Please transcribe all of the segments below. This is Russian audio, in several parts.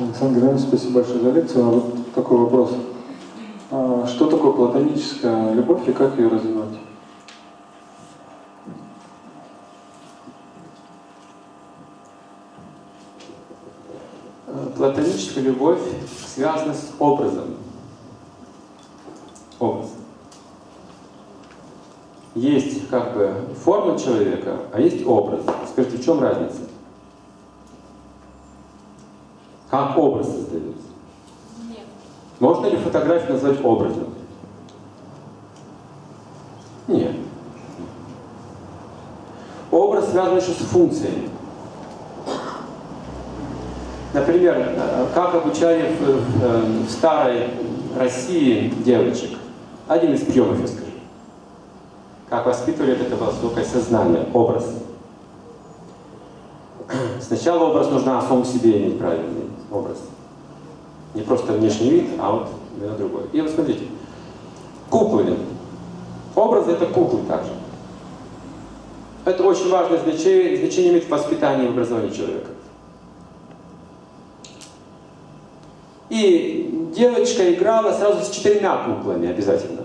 Александр Иванович, спасибо большое за лекцию. А вот такой вопрос. А что такое платоническая любовь и как ее развивать? Платоническая любовь связана с образом. Образ. Есть как бы форма человека, а есть образ. Скажите, в чем разница? Как образ создается? Нет. Можно ли фотографию назвать образом? Нет. Образ связан еще с функциями. Например, как обучали в, в, э, в старой России девочек. Один из приемов, я скажу. Как воспитывали это высокое сознание, образ. Сначала образ нужно о самом себе иметь правильный образ. Не просто внешний вид, а вот на другой. И вот смотрите, куклы. Образы это куклы также. Это очень важное значение, значение имеет в воспитании и образовании человека. И девочка играла сразу с четырьмя куклами обязательно.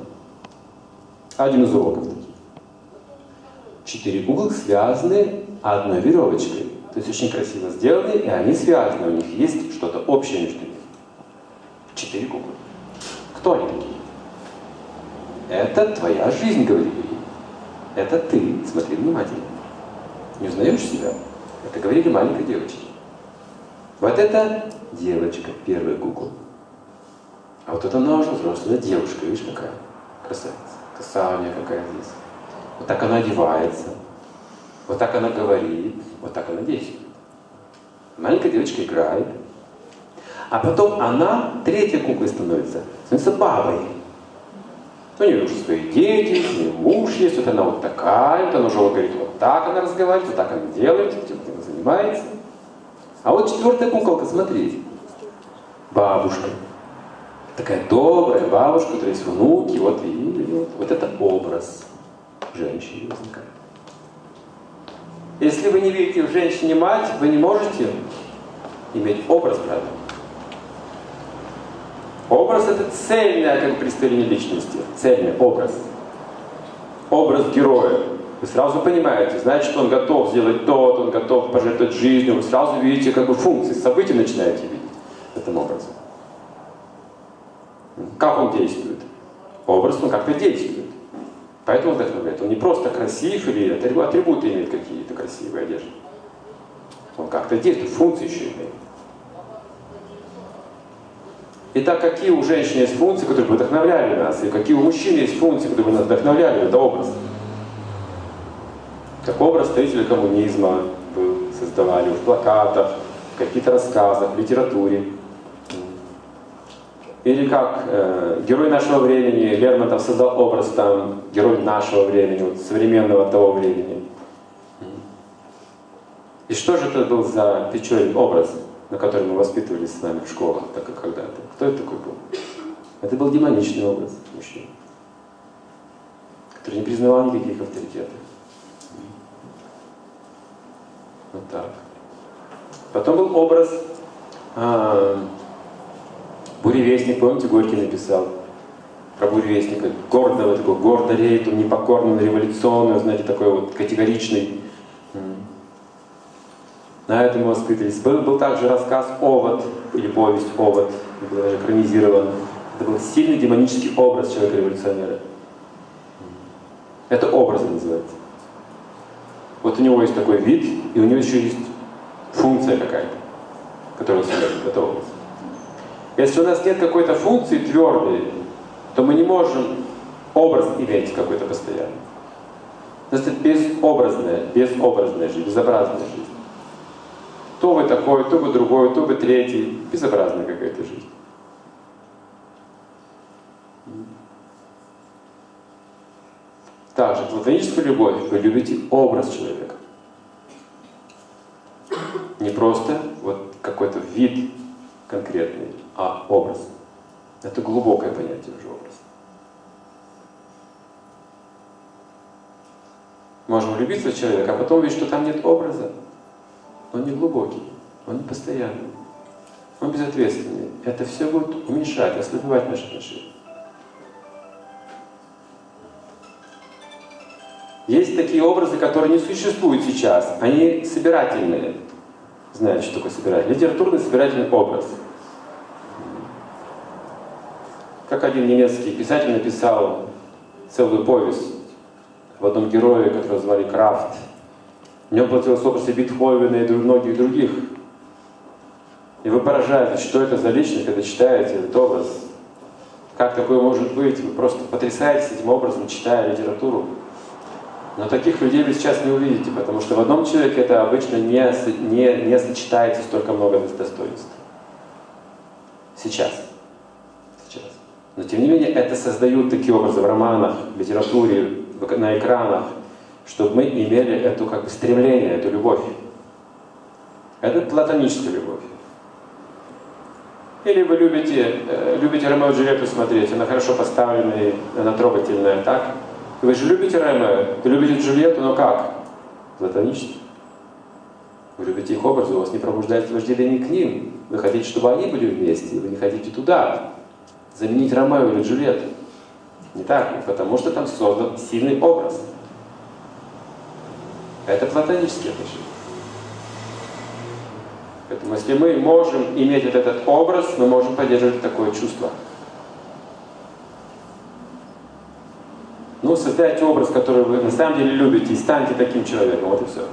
Один из уроков. Четыре куклы связаны одной веревочкой. То есть очень красиво сделаны, и они связаны, у них есть что-то общее между ними. Четыре куклы. Кто они такие? Это твоя жизнь, говорили ей. Это ты. Смотри внимательно. Не узнаешь себя? Это говорили маленькой девочке. Вот это девочка, первая кукла. А вот это она уже взрослая девушка, видишь, какая красавица. Нее какая здесь. Вот так она одевается. Вот так она говорит. Вот так она действует. Маленькая девочка играет. А потом она третья куклой становится. Становится бабой. У нее уже свои дети, у нее муж есть, вот она вот такая, вот она уже говорит, вот так она разговаривает, вот так она делает, этим она занимается. А вот четвертая куколка, смотрите. Бабушка. Такая добрая бабушка, которой есть внуки, вот видели, вот, вот это образ женщины возникает. Если вы не видите в женщине мать, вы не можете иметь образ, правда? Образ это цельное как представление личности, цельный образ. Образ героя. Вы сразу понимаете, значит, он готов сделать то, он готов пожертвовать жизнью. Вы сразу видите как бы функции, события начинаете видеть в этом образе. Как он действует? Образ, он как-то действует. Поэтому вдохновляет. Он не просто красив или атрибуты имеет какие-то красивые одежды. Он как-то действует, функции еще имеет. Итак, какие у женщин есть функции, которые бы вдохновляли нас, и какие у мужчин есть функции, которые бы нас вдохновляли, это образ. Как образ строителя коммунизма был, создавали в плакатах, в каких-то рассказах, в литературе. Или как э, герой нашего времени, Лермонтов создал образ там, герой нашего времени, вот, современного того времени. И что же это был за печальный образ, на который мы воспитывались с вами в школах, так как когда-то? Кто это такой был? Это был демоничный образ мужчины, который не признавал никаких авторитетов. Вот так. Потом был образ а, буревестник, помните, Горький написал про буревестника, гордого такого, гордо реет, он непокорный, революционный, знаете, такой вот категоричный. На этом его воспитывались. Был, был также рассказ «Овод» или повесть «Овод», был даже экранизирован. Это был сильный демонический образ человека-революционера. Это образ называется. Вот у него есть такой вид, и у него еще есть функция какая-то, которую он содержит, это. Если у нас нет какой-то функции твердой, то мы не можем образ иметь какой-то постоянный. То есть это безобразная, безобразная жизнь, безобразная жизнь. То вы такой, то вы другой, то вы третий. Безобразная какая-то жизнь. Также платоническую любовь вы любите образ человека. Не просто вот какой-то вид конкретный, а образ. Это глубокое понятие уже образ. Можем влюбиться в человека, а потом видеть, что там нет образа. Он не глубокий, он не постоянный. он безответственный. Это все будет уменьшать, ослабевать наши отношения. Есть такие образы, которые не существуют сейчас. Они собирательные. Знаете, что такое собирательный? Литературный собирательный образ. Как один немецкий писатель написал целую повесть в одном герое, которого звали Крафт. В нем платилось образ Бетховена и многих других. И вы поражаетесь, что это за личность, когда читаете этот образ. Как такое может быть? Вы просто потрясаетесь этим образом, читая литературу. Но таких людей вы сейчас не увидите, потому что в одном человеке это обычно не, не, не сочетается столько много достоинств. Сейчас. Сейчас. Но тем не менее это создают такие образы в романах, в литературе, на экранах, чтобы мы имели эту как бы стремление, эту любовь. Это платоническая любовь. Или вы любите, э, любите Ромео и Джульетту смотреть, она хорошо поставленная, она трогательная, так? Вы же любите Ромео, вы любите Джульетту, но как? Платонически. Вы любите их образы, у вас не пробуждается вожделение к ним. Вы хотите, чтобы они были вместе, вы не хотите туда. Заменить Ромео или Джульетту. Не так? Потому что там создан сильный образ. Это платонические отношения. Поэтому если мы можем иметь вот этот образ, мы можем поддерживать такое чувство. Ну, создайте образ, который вы на самом деле любите, и станьте таким человеком. Вот и все.